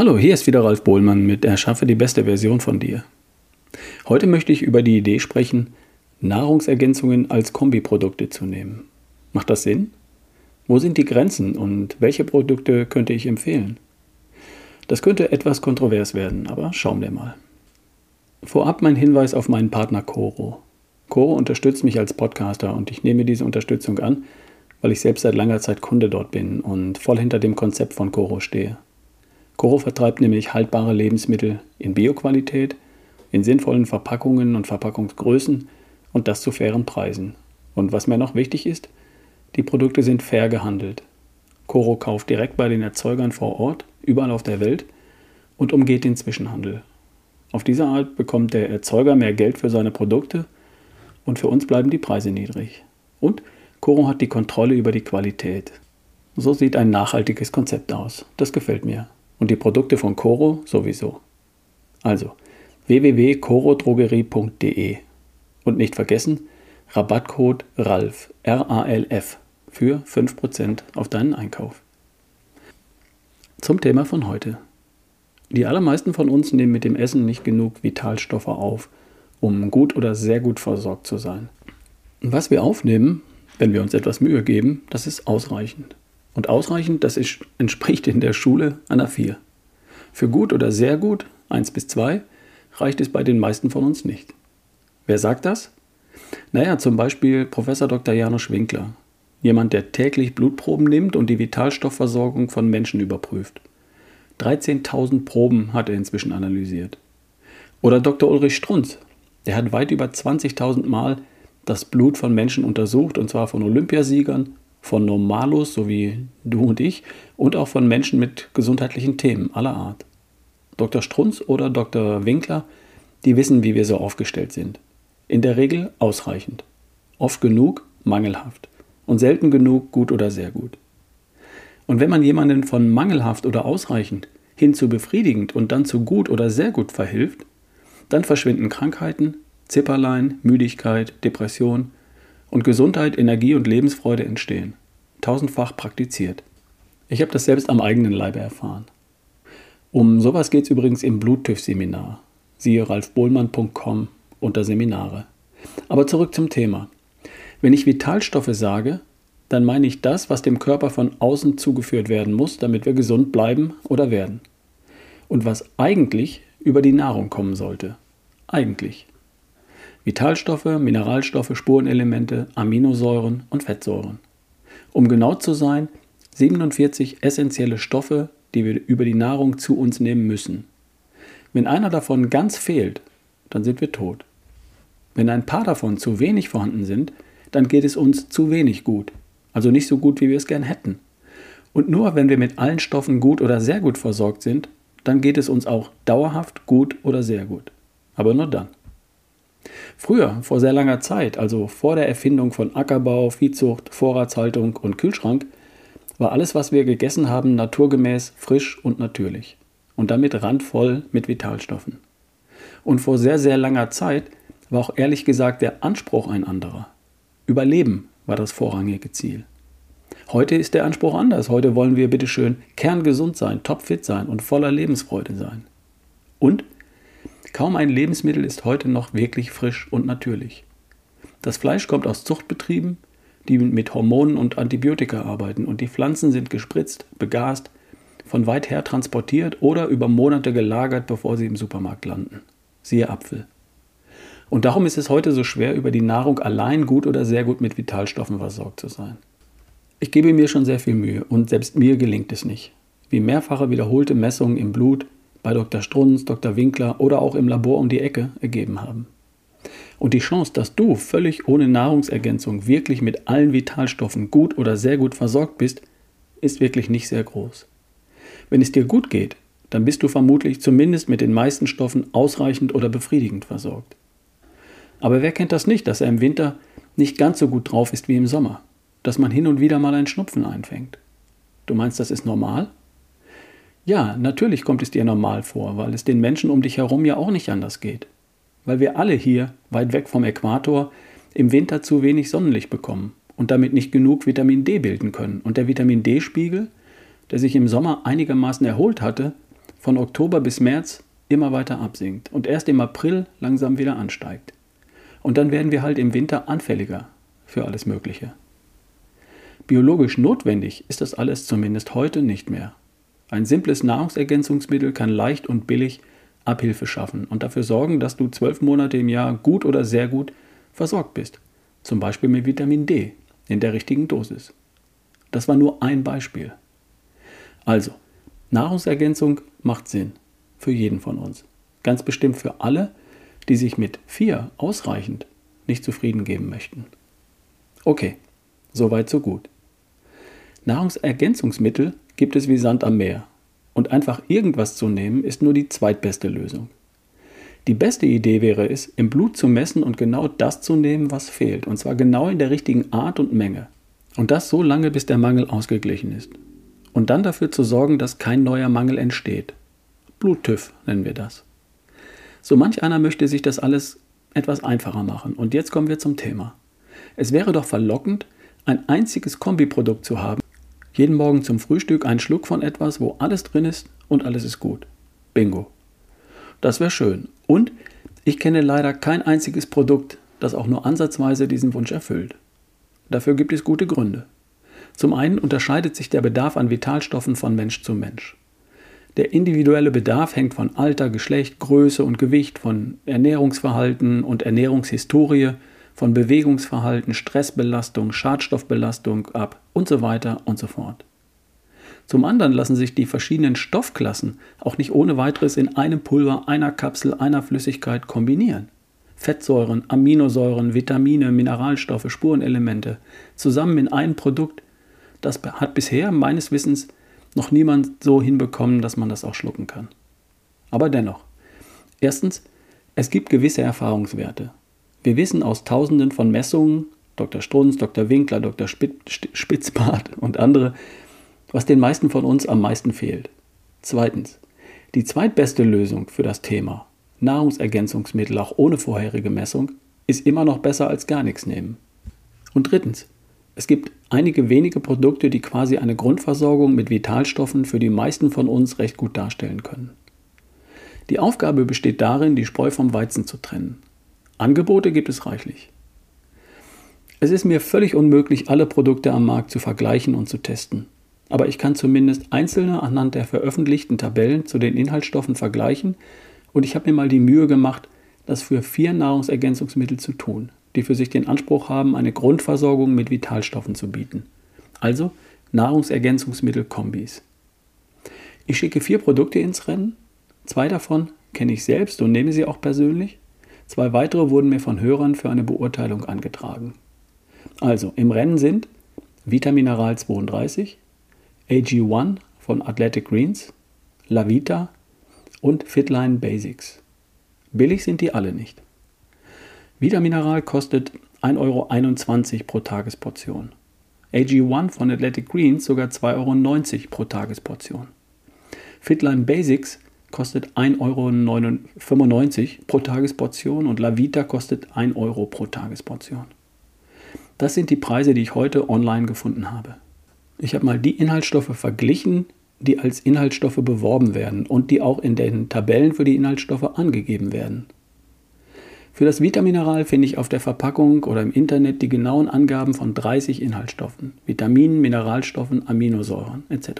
Hallo, hier ist wieder Ralf Bohlmann mit Erschaffe die beste Version von dir. Heute möchte ich über die Idee sprechen, Nahrungsergänzungen als Kombiprodukte zu nehmen. Macht das Sinn? Wo sind die Grenzen und welche Produkte könnte ich empfehlen? Das könnte etwas kontrovers werden, aber schauen wir mal. Vorab mein Hinweis auf meinen Partner Coro. Coro unterstützt mich als Podcaster und ich nehme diese Unterstützung an, weil ich selbst seit langer Zeit Kunde dort bin und voll hinter dem Konzept von Coro stehe. Coro vertreibt nämlich haltbare Lebensmittel in Bioqualität, in sinnvollen Verpackungen und Verpackungsgrößen und das zu fairen Preisen. Und was mir noch wichtig ist, die Produkte sind fair gehandelt. Coro kauft direkt bei den Erzeugern vor Ort, überall auf der Welt und umgeht den Zwischenhandel. Auf diese Art bekommt der Erzeuger mehr Geld für seine Produkte und für uns bleiben die Preise niedrig. Und Coro hat die Kontrolle über die Qualität. So sieht ein nachhaltiges Konzept aus. Das gefällt mir und die Produkte von Coro sowieso. Also www.corodrogerie.de und nicht vergessen, Rabattcode RALF, R-A-L-F für 5% auf deinen Einkauf. Zum Thema von heute. Die allermeisten von uns nehmen mit dem Essen nicht genug Vitalstoffe auf, um gut oder sehr gut versorgt zu sein. Was wir aufnehmen, wenn wir uns etwas Mühe geben, das ist ausreichend. Und ausreichend, das entspricht in der Schule einer 4. Für gut oder sehr gut, 1 bis 2, reicht es bei den meisten von uns nicht. Wer sagt das? Naja, zum Beispiel Professor Dr. Janusz Winkler. Jemand, der täglich Blutproben nimmt und die Vitalstoffversorgung von Menschen überprüft. 13.000 Proben hat er inzwischen analysiert. Oder Dr. Ulrich Strunz. Der hat weit über 20.000 Mal das Blut von Menschen untersucht, und zwar von Olympiasiegern, von Normalos, so wie du und ich, und auch von Menschen mit gesundheitlichen Themen aller Art. Dr. Strunz oder Dr. Winkler, die wissen, wie wir so aufgestellt sind. In der Regel ausreichend. Oft genug, mangelhaft. Und selten genug, gut oder sehr gut. Und wenn man jemanden von mangelhaft oder ausreichend hin zu befriedigend und dann zu gut oder sehr gut verhilft, dann verschwinden Krankheiten, Zipperlein, Müdigkeit, Depression und Gesundheit, Energie und Lebensfreude entstehen. Tausendfach praktiziert. Ich habe das selbst am eigenen Leibe erfahren. Um sowas geht es übrigens im Bluttüff-Seminar. Siehe ralfbohlmann.com unter Seminare. Aber zurück zum Thema. Wenn ich Vitalstoffe sage, dann meine ich das, was dem Körper von außen zugeführt werden muss, damit wir gesund bleiben oder werden. Und was eigentlich über die Nahrung kommen sollte. Eigentlich. Vitalstoffe, Mineralstoffe, Spurenelemente, Aminosäuren und Fettsäuren. Um genau zu sein, 47 essentielle Stoffe, die wir über die Nahrung zu uns nehmen müssen. Wenn einer davon ganz fehlt, dann sind wir tot. Wenn ein paar davon zu wenig vorhanden sind, dann geht es uns zu wenig gut. Also nicht so gut, wie wir es gern hätten. Und nur wenn wir mit allen Stoffen gut oder sehr gut versorgt sind, dann geht es uns auch dauerhaft gut oder sehr gut. Aber nur dann. Früher, vor sehr langer Zeit, also vor der Erfindung von Ackerbau, Viehzucht, Vorratshaltung und Kühlschrank, war alles, was wir gegessen haben, naturgemäß, frisch und natürlich. Und damit randvoll mit Vitalstoffen. Und vor sehr, sehr langer Zeit war auch ehrlich gesagt der Anspruch ein anderer. Überleben war das vorrangige Ziel. Heute ist der Anspruch anders. Heute wollen wir bitteschön kerngesund sein, topfit sein und voller Lebensfreude sein. Und Kaum ein Lebensmittel ist heute noch wirklich frisch und natürlich. Das Fleisch kommt aus Zuchtbetrieben, die mit Hormonen und Antibiotika arbeiten und die Pflanzen sind gespritzt, begast, von weit her transportiert oder über Monate gelagert, bevor sie im Supermarkt landen. Siehe Apfel. Und darum ist es heute so schwer, über die Nahrung allein gut oder sehr gut mit Vitalstoffen versorgt zu sein. Ich gebe mir schon sehr viel Mühe und selbst mir gelingt es nicht. Wie mehrfache wiederholte Messungen im Blut, bei Dr. Strunz, Dr. Winkler oder auch im Labor um die Ecke ergeben haben. Und die Chance, dass du völlig ohne Nahrungsergänzung wirklich mit allen Vitalstoffen gut oder sehr gut versorgt bist, ist wirklich nicht sehr groß. Wenn es dir gut geht, dann bist du vermutlich zumindest mit den meisten Stoffen ausreichend oder befriedigend versorgt. Aber wer kennt das nicht, dass er im Winter nicht ganz so gut drauf ist wie im Sommer, dass man hin und wieder mal einen Schnupfen einfängt? Du meinst, das ist normal? Ja, natürlich kommt es dir normal vor, weil es den Menschen um dich herum ja auch nicht anders geht. Weil wir alle hier, weit weg vom Äquator, im Winter zu wenig Sonnenlicht bekommen und damit nicht genug Vitamin D bilden können. Und der Vitamin D-Spiegel, der sich im Sommer einigermaßen erholt hatte, von Oktober bis März immer weiter absinkt und erst im April langsam wieder ansteigt. Und dann werden wir halt im Winter anfälliger für alles Mögliche. Biologisch notwendig ist das alles zumindest heute nicht mehr. Ein simples Nahrungsergänzungsmittel kann leicht und billig Abhilfe schaffen und dafür sorgen, dass du zwölf Monate im Jahr gut oder sehr gut versorgt bist. Zum Beispiel mit Vitamin D in der richtigen Dosis. Das war nur ein Beispiel. Also, Nahrungsergänzung macht Sinn für jeden von uns. Ganz bestimmt für alle, die sich mit vier ausreichend nicht zufrieden geben möchten. Okay, soweit so gut. Nahrungsergänzungsmittel gibt es wie Sand am Meer. Und einfach irgendwas zu nehmen, ist nur die zweitbeste Lösung. Die beste Idee wäre es, im Blut zu messen und genau das zu nehmen, was fehlt. Und zwar genau in der richtigen Art und Menge. Und das so lange, bis der Mangel ausgeglichen ist. Und dann dafür zu sorgen, dass kein neuer Mangel entsteht. Bluttüff nennen wir das. So manch einer möchte sich das alles etwas einfacher machen. Und jetzt kommen wir zum Thema. Es wäre doch verlockend, ein einziges Kombiprodukt zu haben, jeden Morgen zum Frühstück ein Schluck von etwas, wo alles drin ist und alles ist gut. Bingo. Das wäre schön. Und ich kenne leider kein einziges Produkt, das auch nur ansatzweise diesen Wunsch erfüllt. Dafür gibt es gute Gründe. Zum einen unterscheidet sich der Bedarf an Vitalstoffen von Mensch zu Mensch. Der individuelle Bedarf hängt von Alter, Geschlecht, Größe und Gewicht, von Ernährungsverhalten und Ernährungshistorie, von Bewegungsverhalten, Stressbelastung, Schadstoffbelastung ab und so weiter und so fort. Zum anderen lassen sich die verschiedenen Stoffklassen auch nicht ohne weiteres in einem Pulver, einer Kapsel, einer Flüssigkeit kombinieren. Fettsäuren, Aminosäuren, Vitamine, Mineralstoffe, Spurenelemente zusammen in ein Produkt, das hat bisher meines Wissens noch niemand so hinbekommen, dass man das auch schlucken kann. Aber dennoch. Erstens, es gibt gewisse Erfahrungswerte. Wir wissen aus Tausenden von Messungen, Dr. Strunz, Dr. Winkler, Dr. Spitzbart und andere, was den meisten von uns am meisten fehlt. Zweitens, die zweitbeste Lösung für das Thema Nahrungsergänzungsmittel auch ohne vorherige Messung ist immer noch besser als gar nichts nehmen. Und drittens, es gibt einige wenige Produkte, die quasi eine Grundversorgung mit Vitalstoffen für die meisten von uns recht gut darstellen können. Die Aufgabe besteht darin, die Spreu vom Weizen zu trennen Angebote gibt es reichlich. Es ist mir völlig unmöglich, alle Produkte am Markt zu vergleichen und zu testen. Aber ich kann zumindest einzelne anhand der veröffentlichten Tabellen zu den Inhaltsstoffen vergleichen und ich habe mir mal die Mühe gemacht, das für vier Nahrungsergänzungsmittel zu tun, die für sich den Anspruch haben, eine Grundversorgung mit Vitalstoffen zu bieten. Also Nahrungsergänzungsmittel-Kombis. Ich schicke vier Produkte ins Rennen. Zwei davon kenne ich selbst und nehme sie auch persönlich. Zwei weitere wurden mir von Hörern für eine Beurteilung angetragen. Also im Rennen sind Vitamineral 32, AG1 von Athletic Greens, Lavita und Fitline Basics. Billig sind die alle nicht. Vitamineral kostet 1,21 Euro pro Tagesportion. AG1 von Athletic Greens sogar 2,90 Euro pro Tagesportion. Fitline Basics kostet 1,95 Euro pro Tagesportion und Lavita kostet 1 Euro pro Tagesportion. Das sind die Preise, die ich heute online gefunden habe. Ich habe mal die Inhaltsstoffe verglichen, die als Inhaltsstoffe beworben werden und die auch in den Tabellen für die Inhaltsstoffe angegeben werden. Für das Vitamineral finde ich auf der Verpackung oder im Internet die genauen Angaben von 30 Inhaltsstoffen, Vitaminen, Mineralstoffen, Aminosäuren etc.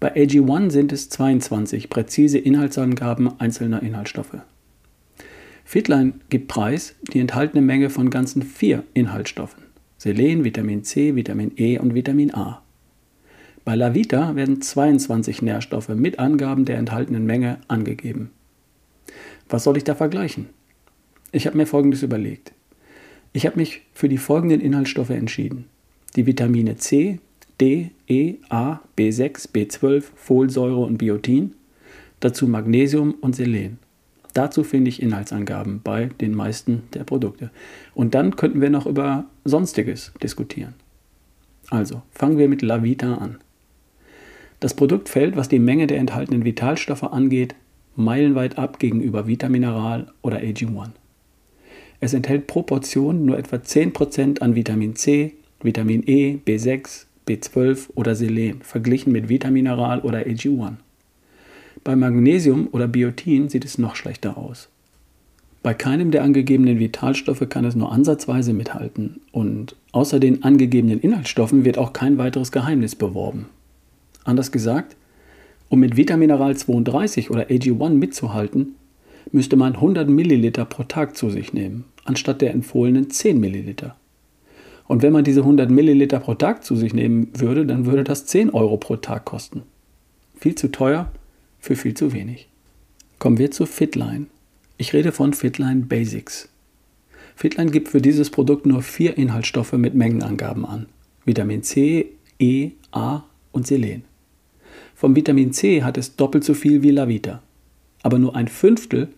Bei AG1 sind es 22 präzise Inhaltsangaben einzelner Inhaltsstoffe. Fitline gibt preis die enthaltene Menge von ganzen vier Inhaltsstoffen: Selen, Vitamin C, Vitamin E und Vitamin A. Bei Lavita werden 22 Nährstoffe mit Angaben der enthaltenen Menge angegeben. Was soll ich da vergleichen? Ich habe mir Folgendes überlegt. Ich habe mich für die folgenden Inhaltsstoffe entschieden. Die Vitamine C, D, E, A, B6, B12, Folsäure und Biotin, dazu Magnesium und Selen. Dazu finde ich Inhaltsangaben bei den meisten der Produkte. Und dann könnten wir noch über Sonstiges diskutieren. Also, fangen wir mit Lavita an. Das Produkt fällt, was die Menge der enthaltenen Vitalstoffe angeht, meilenweit ab gegenüber Vitamineral oder AG1. Es enthält pro Portion nur etwa 10% an Vitamin C, Vitamin E, B6, B12 oder Selen, verglichen mit Vitamineral oder AG1. Bei Magnesium oder Biotin sieht es noch schlechter aus. Bei keinem der angegebenen Vitalstoffe kann es nur ansatzweise mithalten und außer den angegebenen Inhaltsstoffen wird auch kein weiteres Geheimnis beworben. Anders gesagt, um mit Vitamineral 32 oder AG1 mitzuhalten, müsste man 100 Milliliter pro Tag zu sich nehmen, anstatt der empfohlenen 10 Milliliter. Und wenn man diese 100 Milliliter pro Tag zu sich nehmen würde, dann würde das 10 Euro pro Tag kosten. Viel zu teuer für viel zu wenig. Kommen wir zu Fitline. Ich rede von Fitline Basics. Fitline gibt für dieses Produkt nur vier Inhaltsstoffe mit Mengenangaben an. Vitamin C, E, A und Selen. Vom Vitamin C hat es doppelt so viel wie Lavita, aber nur ein Fünftel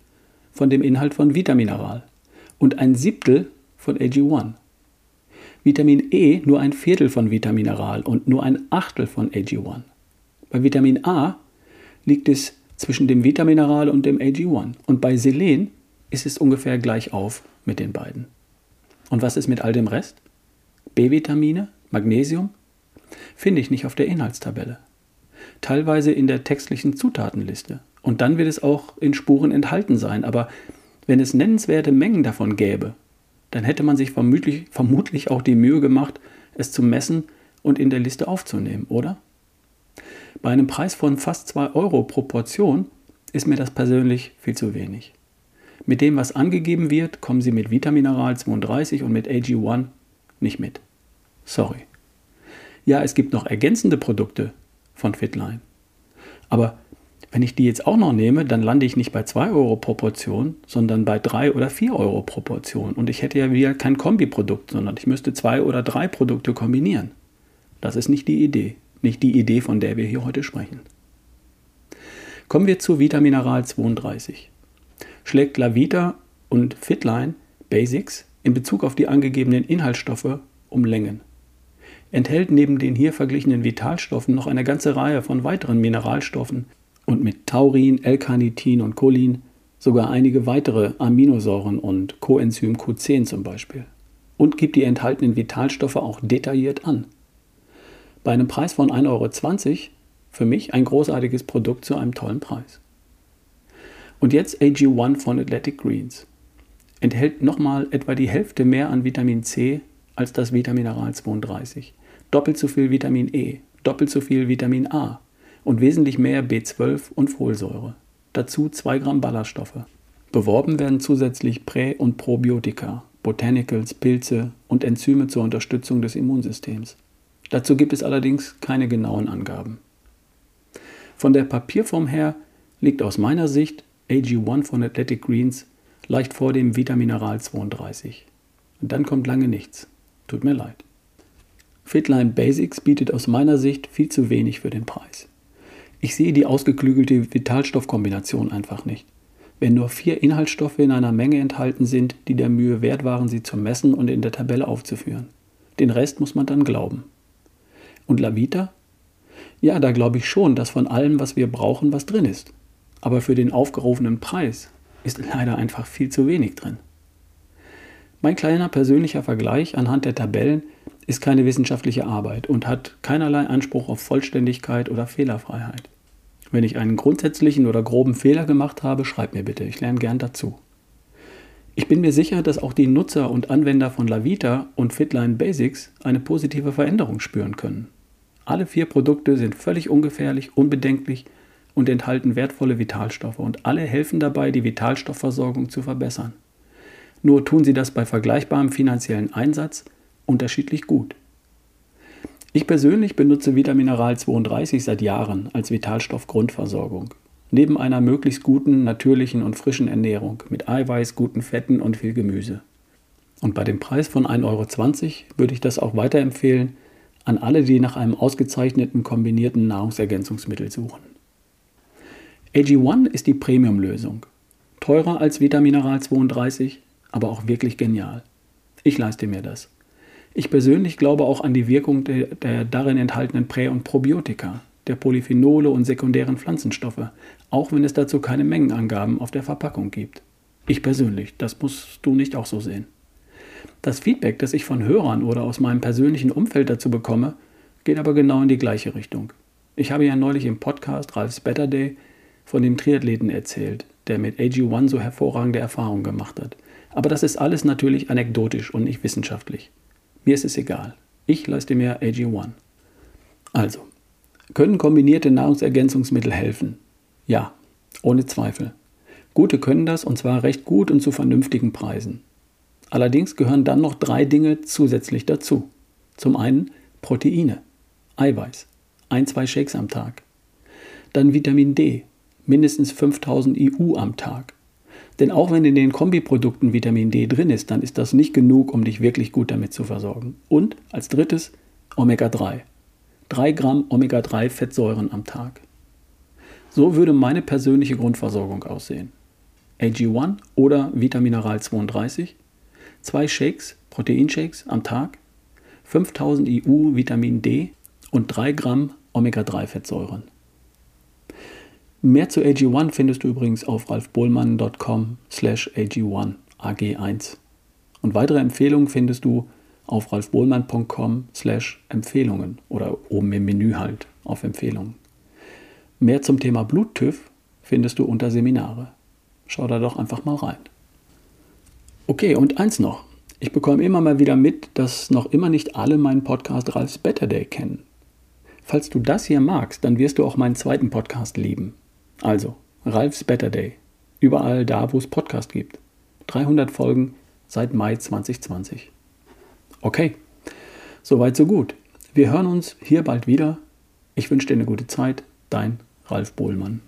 von dem Inhalt von Vitamineral und ein Siebtel von AG1. Vitamin E nur ein Viertel von Vitamineral und nur ein Achtel von AG1. Bei Vitamin A liegt es zwischen dem Vitamineral und dem AG1 und bei Selen ist es ungefähr gleich auf mit den beiden. Und was ist mit all dem Rest? B-Vitamine, Magnesium? Finde ich nicht auf der Inhaltstabelle. Teilweise in der textlichen Zutatenliste. Und dann wird es auch in Spuren enthalten sein. Aber wenn es nennenswerte Mengen davon gäbe, dann hätte man sich vermutlich, vermutlich auch die Mühe gemacht, es zu messen und in der Liste aufzunehmen, oder? Bei einem Preis von fast 2 Euro pro Portion ist mir das persönlich viel zu wenig. Mit dem, was angegeben wird, kommen Sie mit Vitamineral 32 und mit AG1 nicht mit. Sorry. Ja, es gibt noch ergänzende Produkte von Fitline. Aber wenn ich die jetzt auch noch nehme, dann lande ich nicht bei 2 Euro pro Portion, sondern bei 3 oder 4 Euro pro Portion. Und ich hätte ja wieder kein Kombiprodukt, sondern ich müsste zwei oder drei Produkte kombinieren. Das ist nicht die Idee. Nicht die Idee, von der wir hier heute sprechen. Kommen wir zu Vitamineral 32. Schlägt Lavita und Fitline Basics in Bezug auf die angegebenen Inhaltsstoffe um Längen. Enthält neben den hier verglichenen Vitalstoffen noch eine ganze Reihe von weiteren Mineralstoffen und mit Taurin, L-Carnitin und Cholin sogar einige weitere Aminosäuren und Coenzym Q10 zum Beispiel. Und gibt die enthaltenen Vitalstoffe auch detailliert an. Bei einem Preis von 1,20 Euro für mich ein großartiges Produkt zu einem tollen Preis. Und jetzt AG1 von Athletic Greens. Enthält nochmal etwa die Hälfte mehr an Vitamin C als das Vitamineral 32. Doppelt so viel Vitamin E, doppelt so viel Vitamin A und wesentlich mehr B12 und Folsäure. Dazu 2 Gramm Ballaststoffe. Beworben werden zusätzlich Prä- und Probiotika, Botanicals, Pilze und Enzyme zur Unterstützung des Immunsystems. Dazu gibt es allerdings keine genauen Angaben. Von der Papierform her liegt aus meiner Sicht AG1 von Athletic Greens leicht vor dem Vitamineral 32. Und dann kommt lange nichts. Tut mir leid. Fitline Basics bietet aus meiner Sicht viel zu wenig für den Preis. Ich sehe die ausgeklügelte Vitalstoffkombination einfach nicht. Wenn nur vier Inhaltsstoffe in einer Menge enthalten sind, die der Mühe wert waren, sie zu messen und in der Tabelle aufzuführen. Den Rest muss man dann glauben. Und Lavita? Ja, da glaube ich schon, dass von allem, was wir brauchen, was drin ist. Aber für den aufgerufenen Preis ist leider einfach viel zu wenig drin. Mein kleiner persönlicher Vergleich anhand der Tabellen ist keine wissenschaftliche Arbeit und hat keinerlei Anspruch auf Vollständigkeit oder Fehlerfreiheit. Wenn ich einen grundsätzlichen oder groben Fehler gemacht habe, schreib mir bitte, ich lerne gern dazu. Ich bin mir sicher, dass auch die Nutzer und Anwender von Lavita und Fitline Basics eine positive Veränderung spüren können. Alle vier Produkte sind völlig ungefährlich, unbedenklich und enthalten wertvolle Vitalstoffe und alle helfen dabei, die Vitalstoffversorgung zu verbessern. Nur tun sie das bei vergleichbarem finanziellen Einsatz unterschiedlich gut. Ich persönlich benutze Vitamineral 32 seit Jahren als Vitalstoffgrundversorgung. Neben einer möglichst guten, natürlichen und frischen Ernährung mit Eiweiß, guten Fetten und viel Gemüse. Und bei dem Preis von 1,20 Euro würde ich das auch weiterempfehlen, an alle, die nach einem ausgezeichneten kombinierten Nahrungsergänzungsmittel suchen. AG1 ist die Premium-Lösung. Teurer als Vitamineral 32, aber auch wirklich genial. Ich leiste mir das. Ich persönlich glaube auch an die Wirkung der, der darin enthaltenen Prä- und Probiotika, der Polyphenole und sekundären Pflanzenstoffe, auch wenn es dazu keine Mengenangaben auf der Verpackung gibt. Ich persönlich, das musst du nicht auch so sehen. Das Feedback, das ich von Hörern oder aus meinem persönlichen Umfeld dazu bekomme, geht aber genau in die gleiche Richtung. Ich habe ja neulich im Podcast Ralfs Better Day von dem Triathleten erzählt, der mit AG1 so hervorragende Erfahrungen gemacht hat. Aber das ist alles natürlich anekdotisch und nicht wissenschaftlich. Mir ist es egal. Ich leiste mir AG1. Also, können kombinierte Nahrungsergänzungsmittel helfen? Ja, ohne Zweifel. Gute können das und zwar recht gut und zu vernünftigen Preisen. Allerdings gehören dann noch drei Dinge zusätzlich dazu. Zum einen Proteine, Eiweiß, ein, zwei Shakes am Tag. Dann Vitamin D, mindestens 5000 IU am Tag. Denn auch wenn in den Kombiprodukten Vitamin D drin ist, dann ist das nicht genug, um dich wirklich gut damit zu versorgen. Und als drittes Omega-3. 3 Gramm Omega-3-Fettsäuren am Tag. So würde meine persönliche Grundversorgung aussehen. AG1 oder Vitamineral 32, zwei Shakes, Proteinshakes am Tag, 5000 IU Vitamin D und 3 Gramm Omega-3-Fettsäuren. Mehr zu AG1 findest du übrigens auf ralfbohlmann.com slash AG1 AG1. Und weitere Empfehlungen findest du auf ralfbohlmann.com slash Empfehlungen oder oben im Menü halt auf Empfehlungen. Mehr zum Thema Bluttüv findest du unter Seminare. Schau da doch einfach mal rein. Okay, und eins noch. Ich bekomme immer mal wieder mit, dass noch immer nicht alle meinen Podcast Ralfs Better Day kennen. Falls du das hier magst, dann wirst du auch meinen zweiten Podcast lieben. Also, Ralfs Better Day. Überall da, wo es Podcast gibt. 300 Folgen seit Mai 2020. Okay, soweit so gut. Wir hören uns hier bald wieder. Ich wünsche dir eine gute Zeit. Dein Ralf Bohlmann.